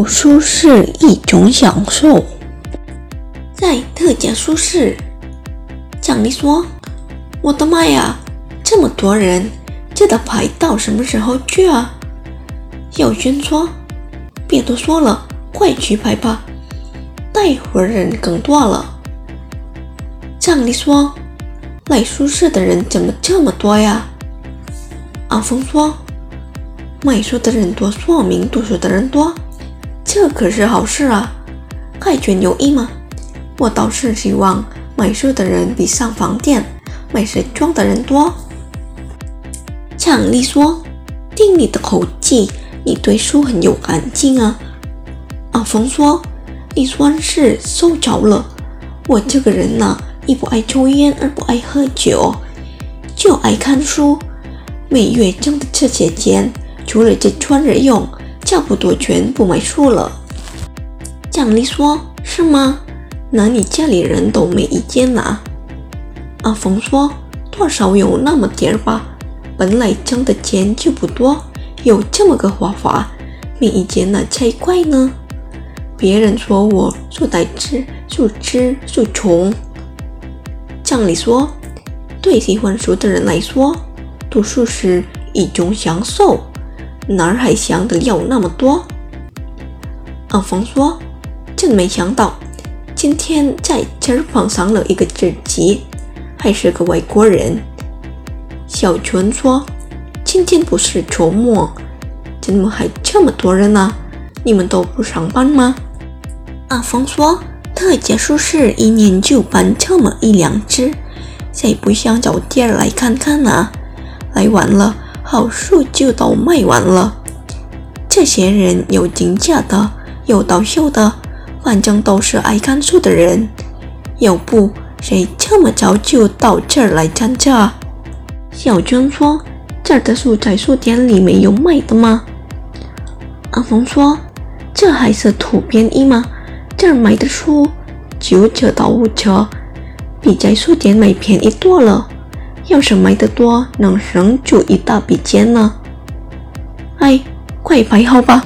读书是一种享受，在特价书市，奖励说：“我的妈呀，这么多人，这得排到什么时候去啊？”小轩说：“别多说了，快去排吧，待会儿人更多了。”奖励说：“来书市的人怎么这么多呀？”阿峰说：“买书的人多，说明读书的人多。”这可是好事啊！开卷有益吗？我倒是希望买书的人比上房店买时装的人多。强力说：“听你的口气，你对书很有感情啊。”阿峰说：“你算是受着了。我这个人呐，一不爱抽烟，二不爱喝酒，就爱看书。每月挣的这些钱，除了这穿着用。”差不多全部买书了。奖励说：“是吗？那你家里人都没意见啦？”阿峰说：“多少有那么点儿吧。本来挣的钱就不多，有这么个花法，没意见那才怪呢。别人说我书呆子、书痴、书穷。”奖励说：“对喜欢书的人来说，读书是一种享受。”哪儿还想得了那么多？阿峰说：“真没想到，今天在这儿碰上了一个知己，还是个外国人。”小泉说：“今天不是周末，怎么还这么多人呢？你们都不上班吗？”阿峰说：“特价书市一年就办这么一两次，谁不想找地儿来看看啊？来晚了。”好书就都卖完了，这些人有进价的，有到秀的，反正都是爱看书的人。要不谁这么早就到这儿来参加？小娟说：“这儿的书在书店里没有卖的吗？”阿峰说：“这还是图便宜吗？这儿买的书九折到五折，比在书店买便宜多了。”要是买的多，能省出一大笔钱呢。哎，快排号吧。